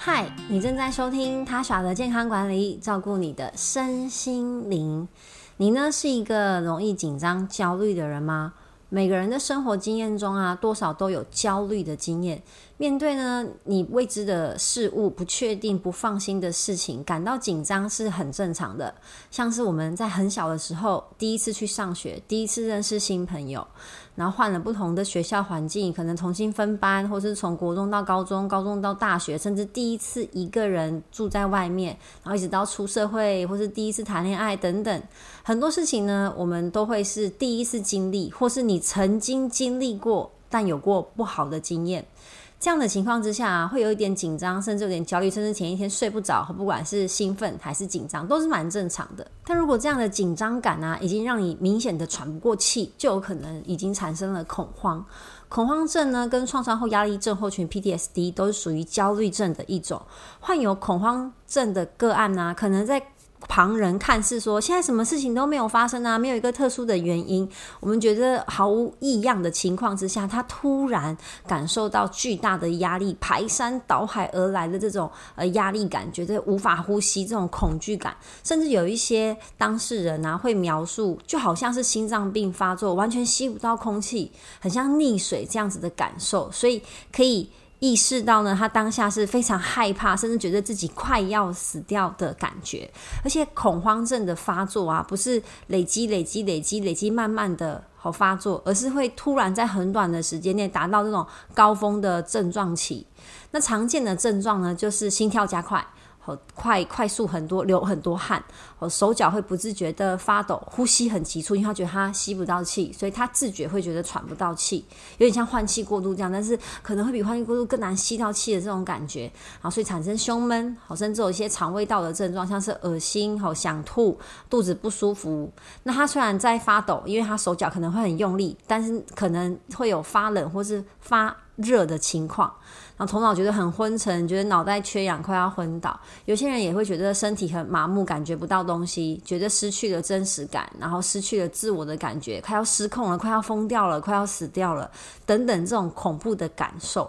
嗨，你正在收听他耍的健康管理，照顾你的身心灵。你呢是一个容易紧张、焦虑的人吗？每个人的生活经验中啊，多少都有焦虑的经验。面对呢你未知的事物、不确定、不放心的事情，感到紧张是很正常的。像是我们在很小的时候，第一次去上学，第一次认识新朋友，然后换了不同的学校环境，可能重新分班，或是从国中到高中、高中到大学，甚至第一次一个人住在外面，然后一直到出社会，或是第一次谈恋爱等等，很多事情呢，我们都会是第一次经历，或是你曾经经历过，但有过不好的经验。这样的情况之下，会有一点紧张，甚至有点焦虑，甚至前一天睡不着，不管是兴奋还是紧张，都是蛮正常的。但如果这样的紧张感啊，已经让你明显的喘不过气，就有可能已经产生了恐慌。恐慌症呢，跟创伤后压力症候群 （PTSD） 都是属于焦虑症的一种。患有恐慌症的个案呢，可能在旁人看似说，现在什么事情都没有发生啊，没有一个特殊的原因，我们觉得毫无异样的情况之下，他突然感受到巨大的压力，排山倒海而来的这种呃压力感，觉得无法呼吸，这种恐惧感，甚至有一些当事人啊会描述，就好像是心脏病发作，完全吸不到空气，很像溺水这样子的感受，所以可以。意识到呢，他当下是非常害怕，甚至觉得自己快要死掉的感觉。而且恐慌症的发作啊，不是累积、累积、累积、累积，慢慢的好发作，而是会突然在很短的时间内达到这种高峰的症状期。那常见的症状呢，就是心跳加快。好快快速很多，流很多汗，哦，手脚会不自觉的发抖，呼吸很急促，因为他觉得他吸不到气，所以他自觉会觉得喘不到气，有点像换气过度这样，但是可能会比换气过度更难吸到气的这种感觉，啊，所以产生胸闷，好，甚至有一些肠胃道的症状，像是恶心，好，想吐，肚子不舒服。那他虽然在发抖，因为他手脚可能会很用力，但是可能会有发冷或是发热的情况。然后头脑觉得很昏沉，觉得脑袋缺氧，快要昏倒。有些人也会觉得身体很麻木，感觉不到东西，觉得失去了真实感，然后失去了自我的感觉，快要失控了，快要疯掉了，快要死掉了，等等这种恐怖的感受。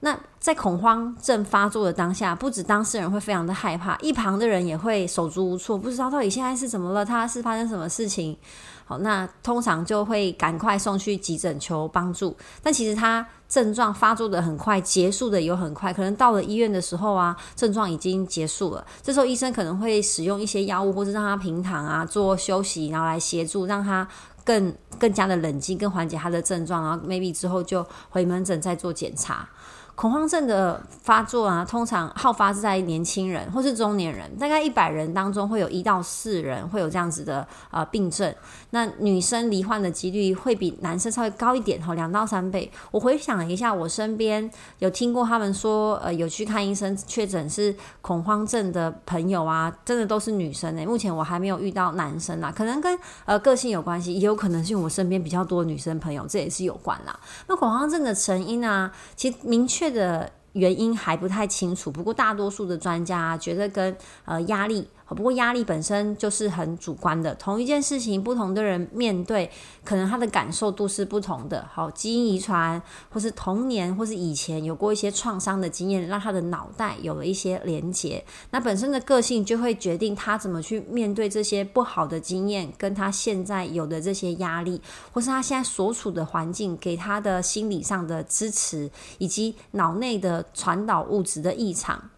那在恐慌症发作的当下，不止当事人会非常的害怕，一旁的人也会手足无措，不知道到底现在是怎么了，他是发生什么事情。好，那通常就会赶快送去急诊求帮助。但其实他症状发作的很快，结束的也很快，可能到了医院的时候啊，症状已经结束了。这时候医生可能会使用一些药物，或者让他平躺啊，做休息，然后来协助让他更更加的冷静，更缓解他的症状。然后 maybe 之后就回门诊再做检查。恐慌症的发作啊，通常好发是在年轻人或是中年人，大概一百人当中会有一到四人会有这样子的呃病症。那女生罹患的几率会比男生稍微高一点，哈，两到三倍。我回想一下，我身边有听过他们说，呃，有去看医生确诊是恐慌症的朋友啊，真的都是女生诶。目前我还没有遇到男生啊，可能跟呃个性有关系，也有可能是我身边比较多女生朋友，这也是有关啦。那恐慌症的成因啊，其实明确。个原因还不太清楚，不过大多数的专家觉得跟呃压力。不过压力本身就是很主观的，同一件事情，不同的人面对，可能他的感受度是不同的。好，基因遗传，或是童年，或是以前有过一些创伤的经验，让他的脑袋有了一些连结。那本身的个性就会决定他怎么去面对这些不好的经验，跟他现在有的这些压力，或是他现在所处的环境给他的心理上的支持，以及脑内的传导物质的异常。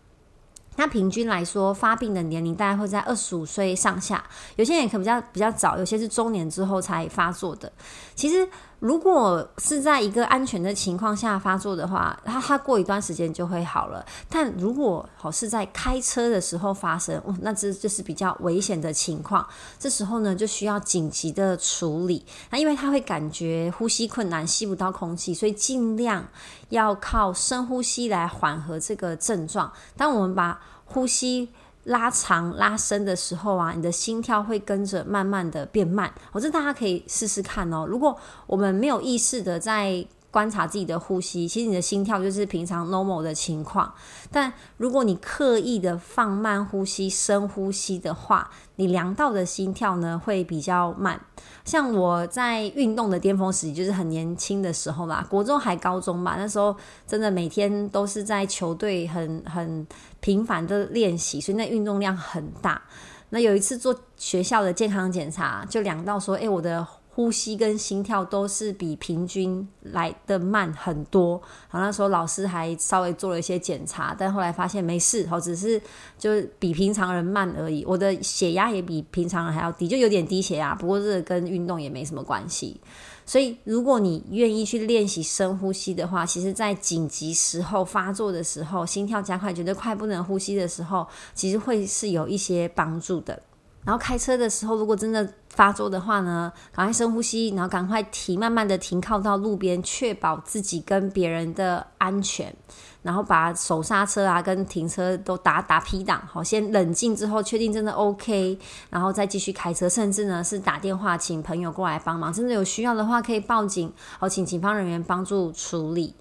那平均来说，发病的年龄大概会在二十五岁上下，有些人可能比较比较早，有些是中年之后才发作的。其实。如果是在一个安全的情况下发作的话，他他过一段时间就会好了。但如果好是在开车的时候发生，那这就是比较危险的情况。这时候呢，就需要紧急的处理。那因为他会感觉呼吸困难，吸不到空气，所以尽量要靠深呼吸来缓和这个症状。当我们把呼吸拉长拉伸的时候啊，你的心跳会跟着慢慢的变慢。我这大家可以试试看哦。如果我们没有意识的在观察自己的呼吸，其实你的心跳就是平常 normal 的情况。但如果你刻意的放慢呼吸、深呼吸的话，你量到的心跳呢会比较慢。像我在运动的巅峰时期，就是很年轻的时候吧，国中还高中吧，那时候真的每天都是在球队很很频繁的练习，所以那运动量很大。那有一次做学校的健康检查，就量到说，哎，我的。呼吸跟心跳都是比平均来的慢很多。好，那时候老师还稍微做了一些检查，但后来发现没事，哦，只是就是比平常人慢而已。我的血压也比平常人还要低，就有点低血压。不过这跟运动也没什么关系。所以，如果你愿意去练习深呼吸的话，其实，在紧急时候发作的时候，心跳加快，觉得快不能呼吸的时候，其实会是有一些帮助的。然后开车的时候，如果真的发作的话呢，赶快深呼吸，然后赶快停，慢慢的停靠到路边，确保自己跟别人的安全。然后把手刹车啊跟停车都打打 P 档，好，先冷静之后确定真的 OK，然后再继续开车，甚至呢是打电话请朋友过来帮忙，真的有需要的话可以报警，好，请警方人员帮助处理。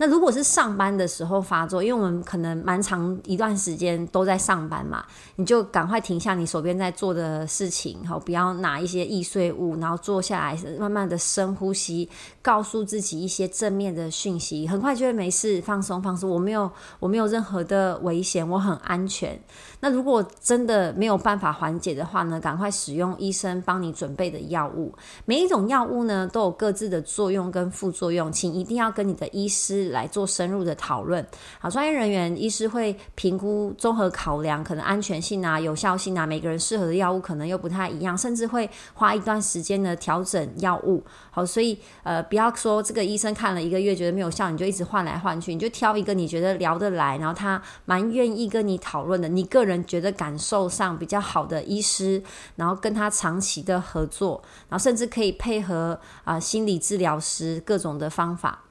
那如果是上班的时候发作，因为我们可能蛮长一段时间都在上班嘛，你就赶快停下你手边在做的事情，好，不要拿一些易碎物，然后坐下来，慢慢的深呼吸，告诉自己一些正面的讯息，很快就会没事，放松放松，我没有我没有任何的危险，我很安全。那如果真的没有办法缓解的话呢，赶快使用医生帮你准备的药物，每一种药物呢都有各自的作用跟副作用，请一定要跟你的医师。来做深入的讨论，好，专业人员医师会评估综合考量，可能安全性啊、有效性啊，每个人适合的药物可能又不太一样，甚至会花一段时间的调整药物。好，所以呃，不要说这个医生看了一个月觉得没有效，你就一直换来换去，你就挑一个你觉得聊得来，然后他蛮愿意跟你讨论的，你个人觉得感受上比较好的医师，然后跟他长期的合作，然后甚至可以配合啊心理治疗师各种的方法。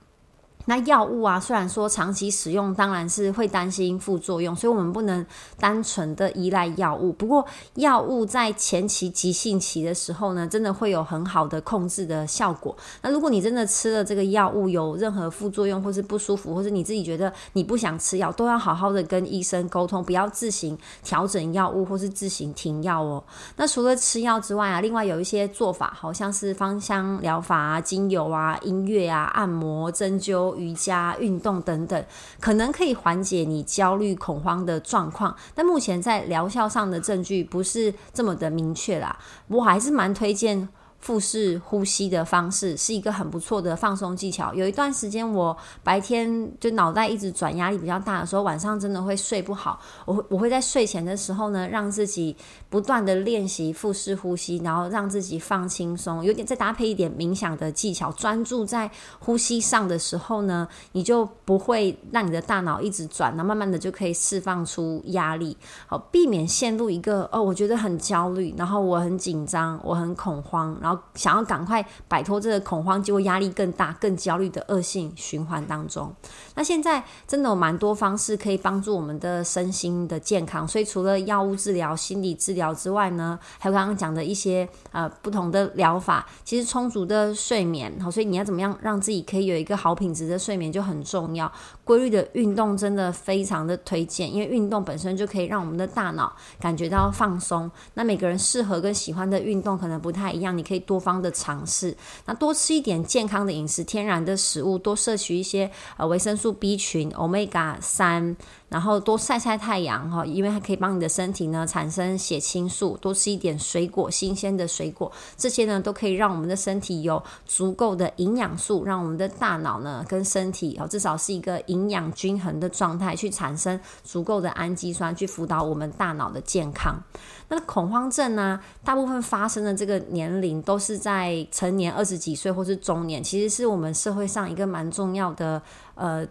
那药物啊，虽然说长期使用当然是会担心副作用，所以我们不能单纯的依赖药物。不过，药物在前期急性期的时候呢，真的会有很好的控制的效果。那如果你真的吃了这个药物有任何副作用，或是不舒服，或是你自己觉得你不想吃药，都要好好的跟医生沟通，不要自行调整药物或是自行停药哦。那除了吃药之外啊，另外有一些做法，好像是芳香疗法啊、精油啊、音乐啊、按摩、针灸。瑜伽、运动等等，可能可以缓解你焦虑、恐慌的状况，但目前在疗效上的证据不是这么的明确啦。我还是蛮推荐。腹式呼吸的方式是一个很不错的放松技巧。有一段时间，我白天就脑袋一直转，压力比较大的时候，晚上真的会睡不好。我我会在睡前的时候呢，让自己不断的练习腹式呼吸，然后让自己放轻松，有点再搭配一点冥想的技巧，专注在呼吸上的时候呢，你就不会让你的大脑一直转，然后慢慢的就可以释放出压力，好避免陷入一个哦，我觉得很焦虑，然后我很紧张，我很恐慌，然后。然后想要赶快摆脱这个恐慌，结果压力更大、更焦虑的恶性循环当中。那现在真的有蛮多方式可以帮助我们的身心的健康，所以除了药物治疗、心理治疗之外呢，还有刚刚讲的一些呃不同的疗法。其实充足的睡眠，好，所以你要怎么样让自己可以有一个好品质的睡眠就很重要。规律的运动真的非常的推荐，因为运动本身就可以让我们的大脑感觉到放松。那每个人适合跟喜欢的运动可能不太一样，你可以。多方的尝试，那多吃一点健康的饮食，天然的食物，多摄取一些呃维生素 B 群、Omega 三。然后多晒晒太阳哈，因为它可以帮你的身体呢产生血清素。多吃一点水果，新鲜的水果，这些呢都可以让我们的身体有足够的营养素，让我们的大脑呢跟身体哦至少是一个营养均衡的状态，去产生足够的氨基酸，去辅导我们大脑的健康。那恐慌症呢，大部分发生的这个年龄都是在成年二十几岁或是中年，其实是我们社会上一个蛮重要的呃。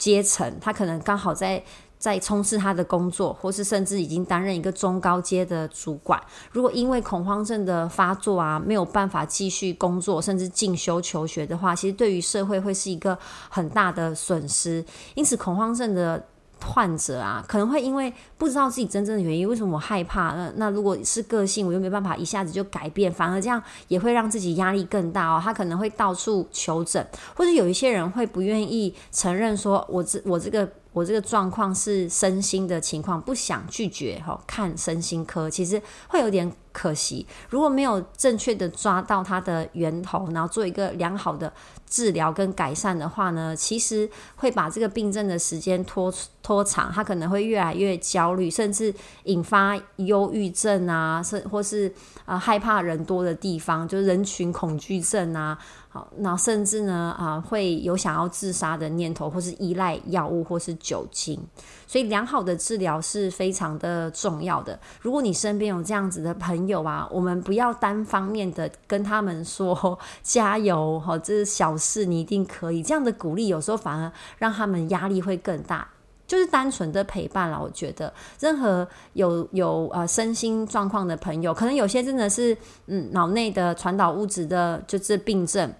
阶层，他可能刚好在在从事他的工作，或是甚至已经担任一个中高阶的主管。如果因为恐慌症的发作啊，没有办法继续工作，甚至进修求学的话，其实对于社会会是一个很大的损失。因此，恐慌症的患者啊，可能会因为不知道自己真正的原因，为什么我害怕？那那如果是个性，我又没办法一下子就改变，反而这样也会让自己压力更大哦。他可能会到处求诊，或者有一些人会不愿意承认说，我这我这个。我这个状况是身心的情况，不想拒绝哈看身心科，其实会有点可惜。如果没有正确的抓到它的源头，然后做一个良好的治疗跟改善的话呢，其实会把这个病症的时间拖拖长，他可能会越来越焦虑，甚至引发忧郁症啊，甚或是啊害怕人多的地方，就是人群恐惧症啊。好，那甚至呢啊，会有想要自杀的念头，或是依赖药物，或是酒精。所以，良好的治疗是非常的重要的。如果你身边有这样子的朋友啊，我们不要单方面的跟他们说加油，哈，这是小事，你一定可以。这样的鼓励有时候反而让他们压力会更大。就是单纯的陪伴了。我觉得，任何有有呃身心状况的朋友，可能有些真的是嗯脑内的传导物质的，就是病症。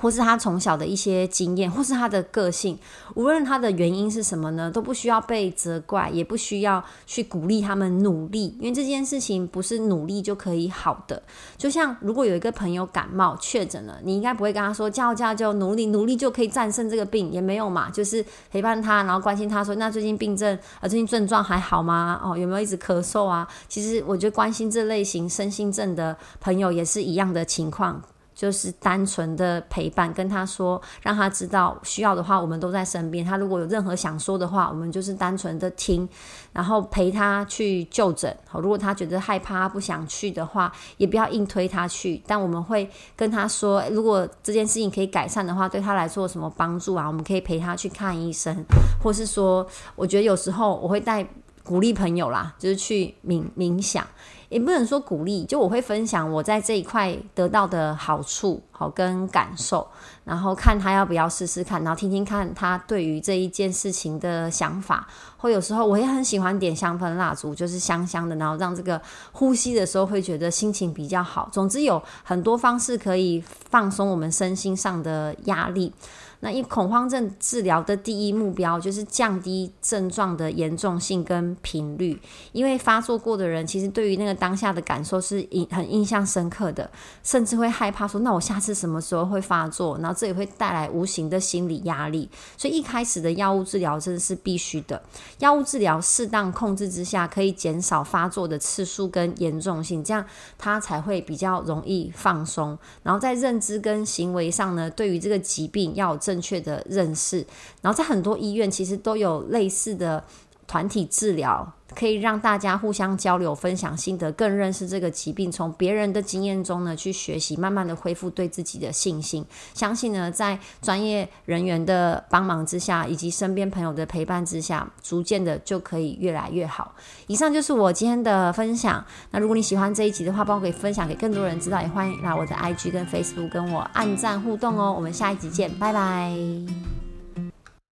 或是他从小的一些经验，或是他的个性，无论他的原因是什么呢，都不需要被责怪，也不需要去鼓励他们努力，因为这件事情不是努力就可以好的。就像如果有一个朋友感冒确诊了，你应该不会跟他说叫叫叫努力努力就可以战胜这个病，也没有嘛，就是陪伴他，然后关心他说那最近病症啊，最近症状还好吗？哦，有没有一直咳嗽啊？其实我觉得关心这类型身心症的朋友也是一样的情况。就是单纯的陪伴，跟他说，让他知道需要的话，我们都在身边。他如果有任何想说的话，我们就是单纯的听，然后陪他去就诊。好，如果他觉得害怕不想去的话，也不要硬推他去。但我们会跟他说，如果这件事情可以改善的话，对他来说有什么帮助啊？我们可以陪他去看医生，或是说，我觉得有时候我会带鼓励朋友啦，就是去冥冥想。也不能说鼓励，就我会分享我在这一块得到的好处，好跟感受，然后看他要不要试试看，然后听听看他对于这一件事情的想法。或有时候我也很喜欢点香氛蜡烛，就是香香的，然后让这个呼吸的时候会觉得心情比较好。总之有很多方式可以放松我们身心上的压力。那因恐慌症治疗的第一目标就是降低症状的严重性跟频率，因为发作过的人其实对于那个当下的感受是印很印象深刻的，甚至会害怕说那我下次什么时候会发作，然后这也会带来无形的心理压力。所以一开始的药物治疗真的是必须的，药物治疗适当控制之下可以减少发作的次数跟严重性，这样他才会比较容易放松。然后在认知跟行为上呢，对于这个疾病要。正确的认识，然后在很多医院其实都有类似的团体治疗。可以让大家互相交流、分享心得，更认识这个疾病。从别人的经验中呢，去学习，慢慢的恢复对自己的信心。相信呢，在专业人员的帮忙之下，以及身边朋友的陪伴之下，逐渐的就可以越来越好。以上就是我今天的分享。那如果你喜欢这一集的话，帮我可以分享给更多人知道，也欢迎来我的 IG 跟 Facebook 跟我按赞互动哦。我们下一集见，拜拜。